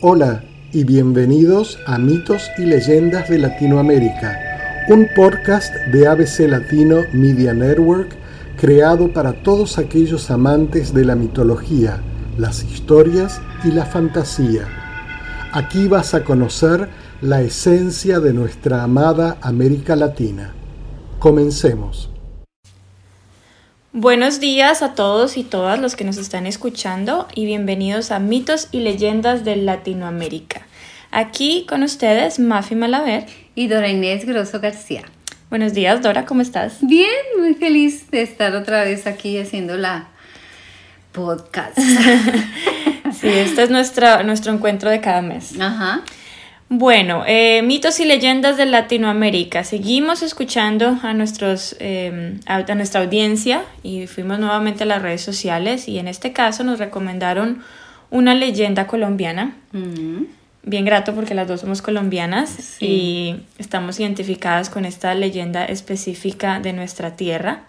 Hola y bienvenidos a Mitos y Leyendas de Latinoamérica, un podcast de ABC Latino Media Network creado para todos aquellos amantes de la mitología, las historias y la fantasía. Aquí vas a conocer la esencia de nuestra amada América Latina. Comencemos. Buenos días a todos y todas los que nos están escuchando y bienvenidos a Mitos y Leyendas de Latinoamérica. Aquí con ustedes Mafi Malaver y Dora Inés Grosso García. Buenos días Dora, ¿cómo estás? Bien, muy feliz de estar otra vez aquí haciendo la podcast. sí, este es nuestra, nuestro encuentro de cada mes. Ajá. Bueno, eh, mitos y leyendas de Latinoamérica. Seguimos escuchando a, nuestros, eh, a, nuestra audiencia y fuimos nuevamente a las redes sociales y en este caso nos recomendaron una leyenda colombiana. Mm. Bien grato porque las dos somos colombianas y estamos identificadas con esta leyenda específica de nuestra tierra.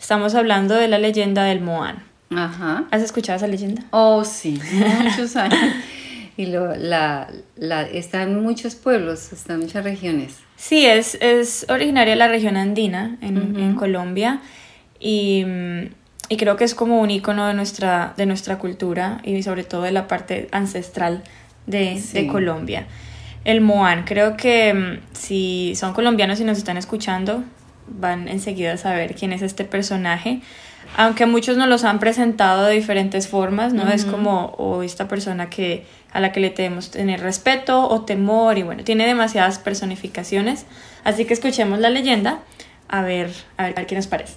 Estamos hablando de la leyenda del Moán. Ajá. ¿Has escuchado esa leyenda? Oh, sí, muchos años. Y lo, la, la, está en muchos pueblos, está en muchas regiones. Sí, es, es originaria de la región andina en, en Colombia y, y, creo que es como un icono de nuestra, de nuestra cultura y sobre todo de la parte ancestral de, de Colombia. El Moán, creo que si son colombianos y nos están escuchando, van enseguida a saber quién es este personaje aunque muchos nos los han presentado de diferentes formas, ¿no? Es como o esta persona que a la que le debemos tener respeto o temor y bueno, tiene demasiadas personificaciones, así que escuchemos la leyenda a ver, a ver, qué nos parece.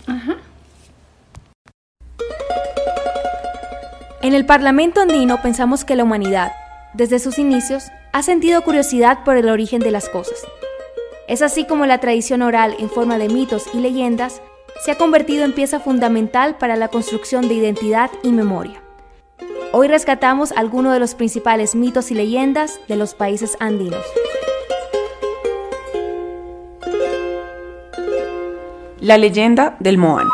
En el Parlamento andino pensamos que la humanidad, desde sus inicios, ha sentido curiosidad por el origen de las cosas. Es así como la tradición oral en forma de mitos y leyendas se ha convertido en pieza fundamental para la construcción de identidad y memoria. Hoy rescatamos algunos de los principales mitos y leyendas de los países andinos. La leyenda del Moán.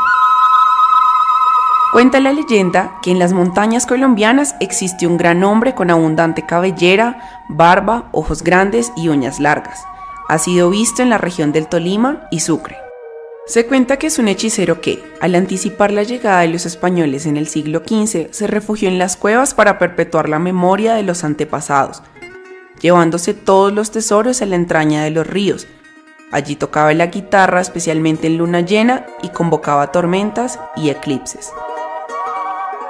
Cuenta la leyenda que en las montañas colombianas existe un gran hombre con abundante cabellera, barba, ojos grandes y uñas largas. Ha sido visto en la región del Tolima y Sucre. Se cuenta que es un hechicero que, al anticipar la llegada de los españoles en el siglo XV, se refugió en las cuevas para perpetuar la memoria de los antepasados, llevándose todos los tesoros a la entraña de los ríos. Allí tocaba la guitarra especialmente en luna llena y convocaba tormentas y eclipses.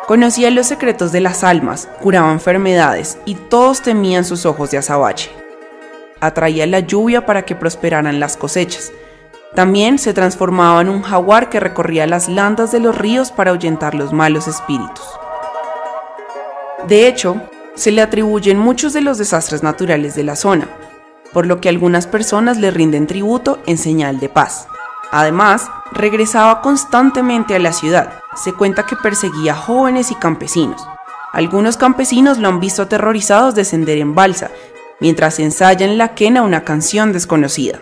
Conocía los secretos de las almas, curaba enfermedades y todos temían sus ojos de azabache. Atraía la lluvia para que prosperaran las cosechas también se transformaba en un jaguar que recorría las landas de los ríos para ahuyentar los malos espíritus. De hecho, se le atribuyen muchos de los desastres naturales de la zona, por lo que algunas personas le rinden tributo en señal de paz. Además, regresaba constantemente a la ciudad. Se cuenta que perseguía jóvenes y campesinos. Algunos campesinos lo han visto aterrorizados descender en balsa, mientras ensaya en la quena una canción desconocida.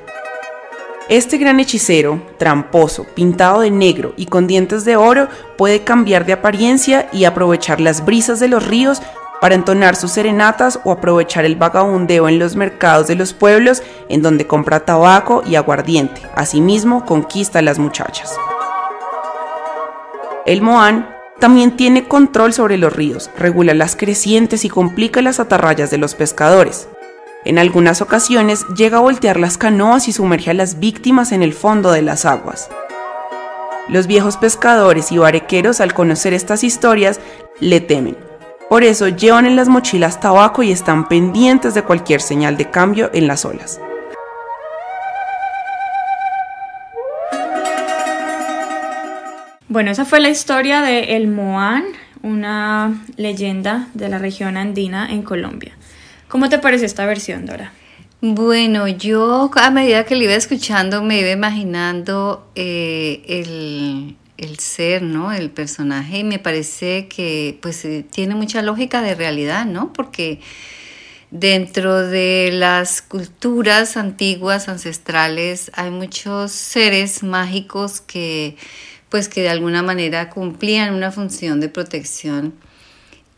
Este gran hechicero, tramposo, pintado de negro y con dientes de oro, puede cambiar de apariencia y aprovechar las brisas de los ríos para entonar sus serenatas o aprovechar el vagabundeo en los mercados de los pueblos en donde compra tabaco y aguardiente. Asimismo, conquista a las muchachas. El Moán también tiene control sobre los ríos, regula las crecientes y complica las atarrayas de los pescadores. En algunas ocasiones llega a voltear las canoas y sumerge a las víctimas en el fondo de las aguas. Los viejos pescadores y barequeros al conocer estas historias le temen. Por eso llevan en las mochilas tabaco y están pendientes de cualquier señal de cambio en las olas. Bueno, esa fue la historia de El Moán, una leyenda de la región andina en Colombia. ¿Cómo te parece esta versión, Dora? Bueno, yo a medida que le iba escuchando me iba imaginando eh, el, ser, ¿no? El personaje y me parece que pues eh, tiene mucha lógica de realidad, ¿no? Porque dentro de las culturas antiguas, ancestrales, hay muchos seres mágicos que pues que de alguna manera cumplían una función de protección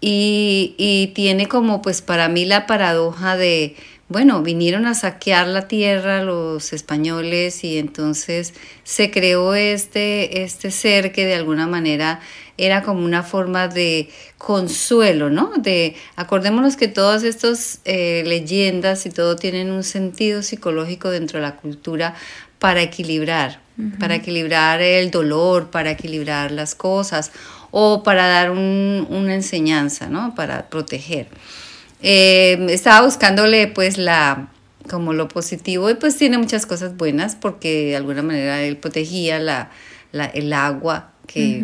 y, y tiene como pues para mí la paradoja de, bueno, vinieron a saquear la tierra los españoles y entonces se creó este, este ser que de alguna manera era como una forma de consuelo, ¿no? De, acordémonos que todas estas eh, leyendas y todo tienen un sentido psicológico dentro de la cultura para equilibrar, para equilibrar el dolor, para equilibrar las cosas o para dar una enseñanza, ¿no? Para proteger. Eh, estaba buscándole pues la como lo positivo y pues tiene muchas cosas buenas porque de alguna manera él protegía la, el agua que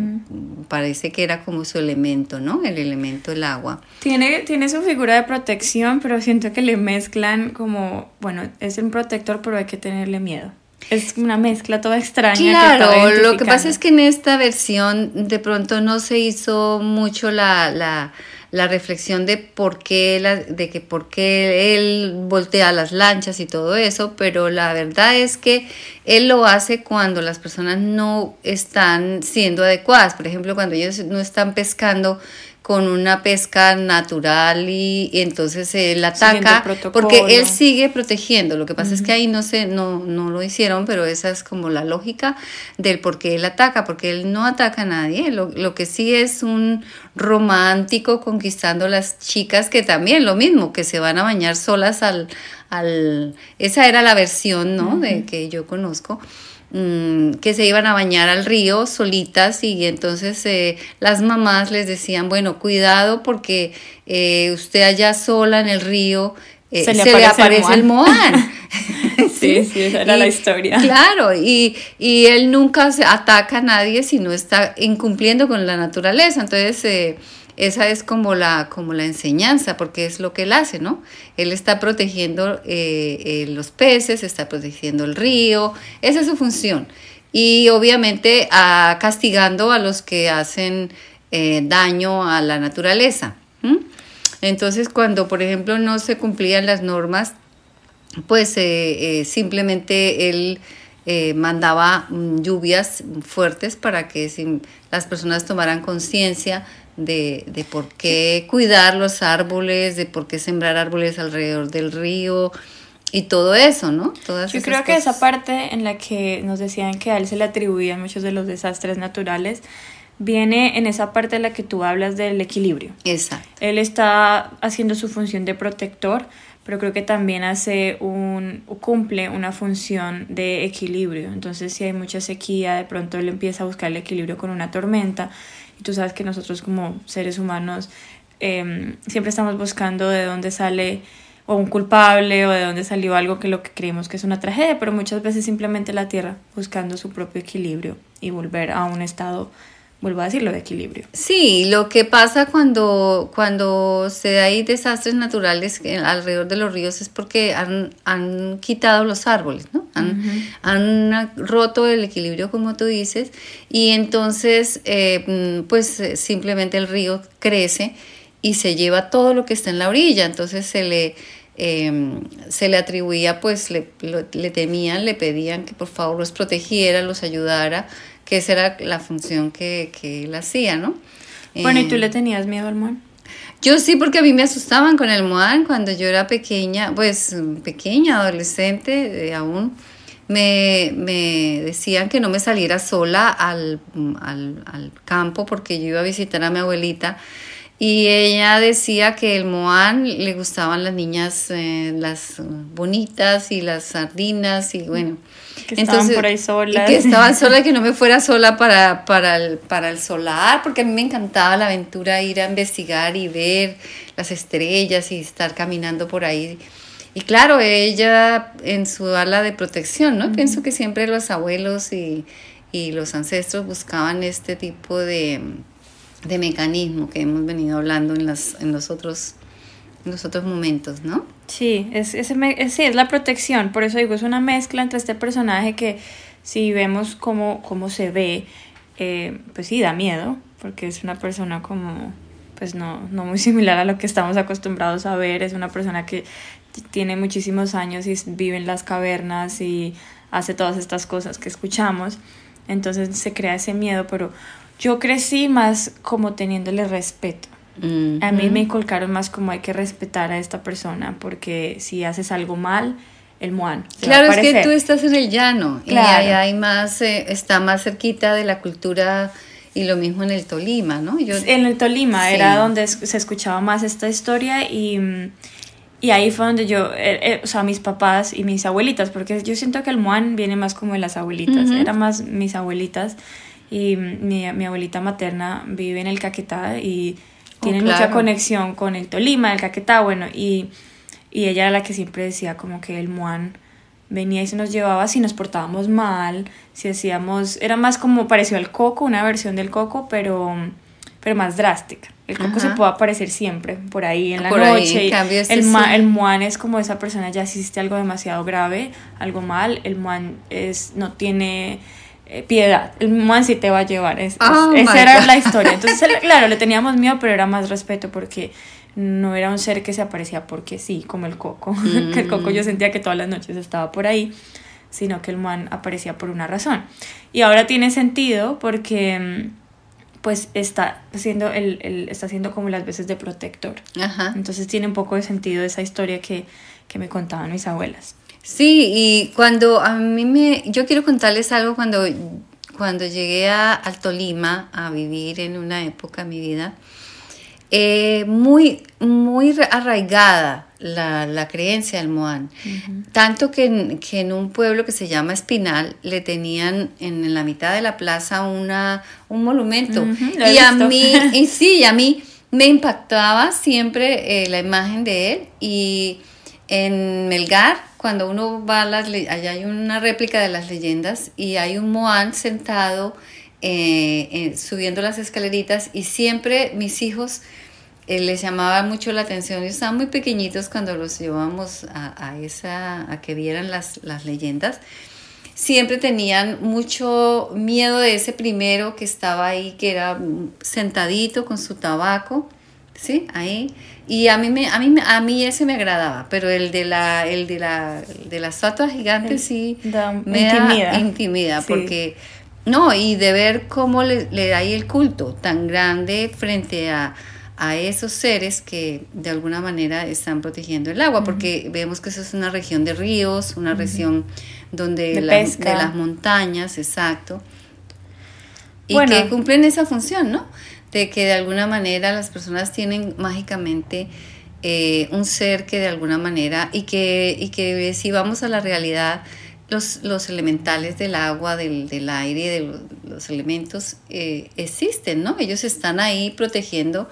parece que era como su elemento, ¿no? El elemento del agua. Tiene, tiene su figura de protección, pero siento que le mezclan como, bueno, es un protector, pero hay que tenerle miedo. Es una mezcla toda extraña. Claro, lo que pasa es que en esta versión de pronto no se hizo mucho la, la la reflexión de por qué, la, de que por qué él voltea las lanchas y todo eso, pero la verdad es que él lo hace cuando las personas no están siendo adecuadas. Por ejemplo, cuando ellos no están pescando con una pesca natural y, entonces él ataca porque él sigue protegiendo. Lo que pasa es que ahí no se no no lo hicieron, pero esa es como la lógica del por qué él ataca, porque él no ataca a nadie. Lo, lo que sí es un romántico conquistando las chicas que también lo mismo, que se van a bañar solas al al esa era la versión, ¿no? de que yo conozco Mm, que se iban a bañar al río solitas y entonces eh, las mamás les decían, bueno, cuidado porque eh, usted allá sola en el río eh, se, le aparece, el Moan. sí, sí, esa era la historia. Claro, y, y él nunca se ataca a nadie si no está incumpliendo con la naturaleza. Entonces, esa es como la, como la enseñanza, porque es lo que él hace, ¿no? Él está protegiendo eh, eh, los peces, está protegiendo el río, esa es su función. Y obviamente a, castigando a los que hacen eh, daño a la naturaleza. Entonces, cuando, por ejemplo, no se cumplían las normas, pues simplemente él mandaba mm, lluvias fuertes para que las personas tomaran conciencia de, de, por qué cuidar los árboles, de por qué sembrar árboles alrededor del río y todo eso, ¿no? Todas Yo creo que esa parte en la que nos decían que a él se le atribuían muchos de los desastres naturales viene en esa parte en la que tú hablas del equilibrio. Exacto. Él está haciendo su función de protector, pero creo que también hace un cumple una función de equilibrio. Entonces, si hay mucha sequía, de pronto él empieza a buscar el equilibrio con una tormenta y tú sabes que nosotros como seres humanos em, siempre estamos buscando de dónde sale o un culpable o de dónde salió algo que lo que creemos que es una tragedia, pero muchas veces simplemente la Tierra buscando su propio equilibrio y volver a un estado vuelvo a decirlo, de equilibrio. Sí, lo que pasa cuando, cuando se hay desastres naturales alrededor de los ríos es porque han, han quitado los árboles, ¿no? Han, han, roto el equilibrio, como tú dices, y entonces, eh, pues simplemente el río crece y se lleva todo lo que está en la orilla, entonces se le... Em, se le atribuía, pues le, le temían, le pedían que por favor los protegiera, los ayudara, que esa era la función que, que él hacía, ¿no? Bueno, ¿y tú le tenías miedo al Moan? Yo sí, porque a mí me asustaban con el Moan cuando yo era pequeña, pues pequeña, adolescente eh, aún. Me, me, decían que no me saliera sola al, al, al, campo porque yo iba a visitar a mi abuelita y ella decía que el Moan le gustaban las niñas, eh, las bonitas y las sardinas y bueno. Que estaban por ahí solas. que estaban solas, que no me fuera sola para, para, el, para el solar, porque a mí me encantaba la aventura ir a investigar y ver las estrellas y estar caminando por ahí. Y claro, ella en su ala de protección, ¿no? Pienso que siempre los abuelos y, y los ancestros buscaban este tipo de, de mecanismo que hemos venido hablando en, las, en los otros los otros momentos, ¿no? Sí, es, sí, es la protección, por eso digo, es una mezcla entre este personaje que si vemos cómo, cómo se ve, eh, pues sí, da miedo, porque es una persona como, pues no, no muy similar a lo que estamos acostumbrados a ver, es una persona que tiene muchísimos años y vive en las cavernas y hace todas estas cosas que escuchamos, entonces se crea ese miedo, pero yo crecí más como teniéndole respeto A mí me inculcaron más como hay que respetar a esta persona porque si haces algo mal, el muan. Claro, es que tú estás en el llano y ahí hay más, eh, está más cerquita de la cultura y lo mismo en el Tolima, ¿no? Yo, en el Tolima era donde se escuchaba más esta historia y, y ahí fue donde yo, eh, eh, o sea, mis papás y mis abuelitas, porque yo siento que el muan viene más como de las abuelitas, era más mis abuelitas y mi, mi, abuelita materna vive en el Caquetá y oh, tiene mucha conexión con el Tolima, el Caquetá, bueno, y, y ella era la que siempre decía como que el muan venía y se nos llevaba si nos portábamos mal, si hacíamos, era más como pareció al coco, una versión del coco, pero, pero más drástica. El coco se puede aparecer siempre por ahí en la noche. Este el, el muan es como esa persona ya hiciste algo demasiado grave, algo mal. El muan es, no tiene eh, piedad. El muan sí te va a llevar. Oh esa era la historia. Entonces, claro, le teníamos miedo, pero era más respeto porque no era un ser que se aparecía porque sí, como el coco. el coco yo mm. sentía que todas las noches estaba por ahí, sino que el man aparecía por una razón. Y ahora tiene sentido porque mm, pues está haciendo, el, está haciendo como las veces de protector. Entonces tiene un poco de sentido esa historia que, que me contaban mis abuelas. Sí, y cuando a mí me... Yo quiero contarles algo cuando, cuando llegué a, al Tolima a vivir en una época de mi vida eh, muy, muy arraigada la, creencia del Moán. Tanto que en, que en, un pueblo que se llama Espinal le tenían en, la mitad de la plaza una, un monumento. y a mí, y sí, a mí me impactaba siempre eh, la imagen de él. Y en Melgar, cuando uno va a las allá hay una réplica de las leyendas y hay un Moán sentado eh, subiendo las escaleritas y siempre mis hijos eh, les llamaba mucho la atención. Ellos estaban muy pequeñitos cuando los llevábamos a, esa, a que vieran las, leyendas. Siempre tenían mucho miedo de ese primero que estaba ahí, que era sentadito con su tabaco, ¿sí? Ahí. Y a mí, me, a mí, a mí ese me agradaba, pero el de la, el de la, de la estatua gigante sí me da intimida, porque no, y de ver cómo le, le da ahí el culto tan grande frente a, a esos seres que de alguna manera están protegiendo el agua, porque vemos que eso es una región de ríos, una región donde de, las montañas, exacto, y que cumplen esa función, ¿no? De que de alguna manera las personas tienen mágicamente eh, un ser que de alguna manera, y que, y que si vamos a la realidad, los, los elementales del agua, del, del aire, de los, elementos eh, existen, ¿no? Ellos están ahí protegiendo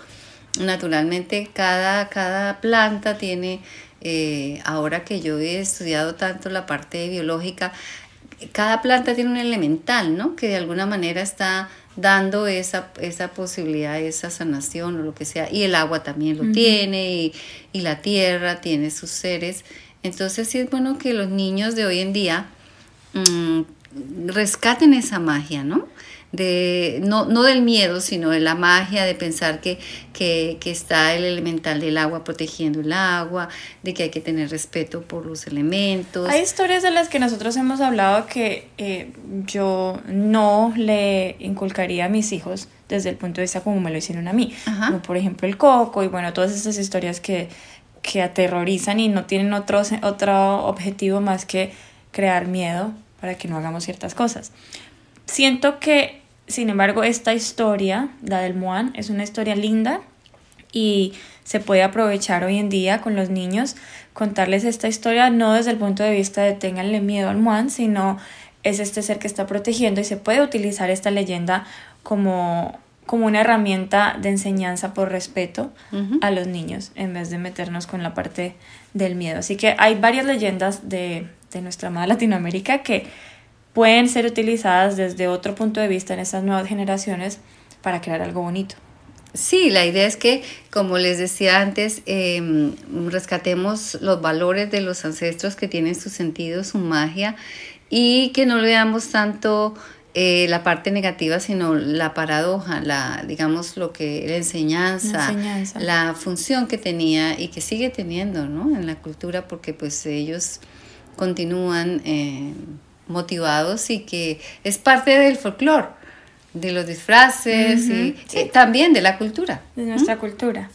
naturalmente cada, cada planta tiene, eh, ahora que yo he estudiado tanto la parte biológica, cada planta tiene un elemental, ¿no? Que de alguna manera está dando esa, esa posibilidad, esa sanación o lo que sea. Y el agua también lo tiene y, y, la tierra tiene sus seres. Entonces sí es bueno que los niños de hoy en día mm, rescaten esa magia, ¿no? De, no, no del miedo, sino de la magia, de pensar que, que, está el elemental del agua protegiendo el agua, de que hay que tener respeto por los elementos. Hay historias de las que nosotros hemos hablado que eh, yo no le inculcaría a mis hijos desde el punto de vista como me lo hicieron a mí, como por ejemplo el coco y bueno, todas estas historias que, que aterrorizan y no tienen otro, otro objetivo más que crear miedo para que no hagamos ciertas cosas. Siento que sin embargo, esta historia, la del Moan, es una historia linda y se puede aprovechar hoy en día con los niños, contarles esta historia no desde el punto de vista de tenganle miedo al Moan, sino es este ser que está protegiendo y se puede utilizar esta leyenda como, como una herramienta de enseñanza por respeto a los niños en vez de meternos con la parte del miedo. Así que hay varias leyendas de, de nuestra amada Latinoamérica que pueden ser utilizadas desde otro punto de vista en estas nuevas generaciones para crear algo bonito. Sí, la idea es que, como les decía antes, em, rescatemos los valores de los ancestros que tienen su sentido, su magia, y que no veamos tanto eh, la parte negativa, sino la paradoja, la, digamos, lo que la enseñanza, la función que tenía y que sigue teniendo ¿no? en la cultura, porque pues ellos continúan. Eh, motivados y que es parte del folclore. de los disfraces y también de la cultura. De nuestra cultura.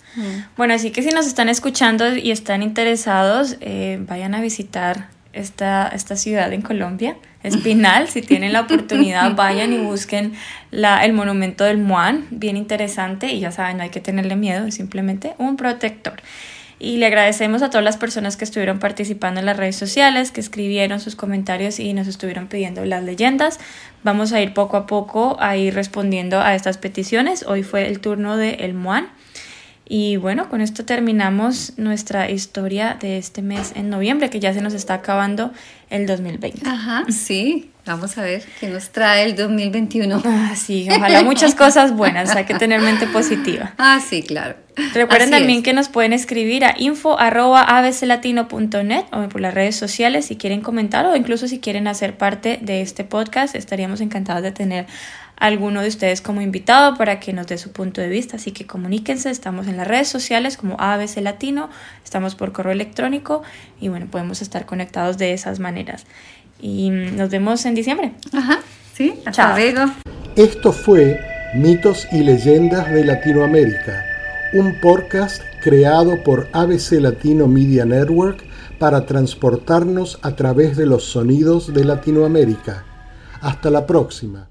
Bueno, así que si nos están escuchando y están interesados, eh, vayan a visitar esta, esta ciudad en Colombia, Espinal. si tienen la oportunidad, vayan y busquen la, el monumento del Muan, bien interesante. Y ya saben, no hay que tenerle miedo, es simplemente un protector. Y le agradecemos a todas las personas que estuvieron participando en las redes sociales, que escribieron sus comentarios y nos estuvieron pidiendo las leyendas. Vamos a ir poco a poco a ir respondiendo a estas peticiones. Hoy fue el turno de El Muan. Y bueno, con esto terminamos nuestra historia de este mes en noviembre, que ya se nos está acabando el 2020. Ajá, sí. Vamos a ver qué nos trae el 2021. Ah, sí, ojalá muchas cosas buenas, hay que tener mente positiva. Ah, sí, claro. Recuerden también que nos pueden escribir a info.abclatino.net o por las redes sociales si quieren comentar o incluso si quieren hacer parte de este podcast. Estaríamos encantados de tener a alguno de ustedes como invitado para que nos dé su punto de vista. Así que comuníquense, estamos en las redes sociales como ABC Latino, estamos por correo electrónico y bueno, podemos estar conectados de esas maneras y nos vemos en diciembre. Ajá, sí, hasta luego. Esto fue Mitos y Leyendas de Latinoamérica, un podcast creado por ABC Latino Media Network para transportarnos a través de los sonidos de Latinoamérica. Hasta la próxima.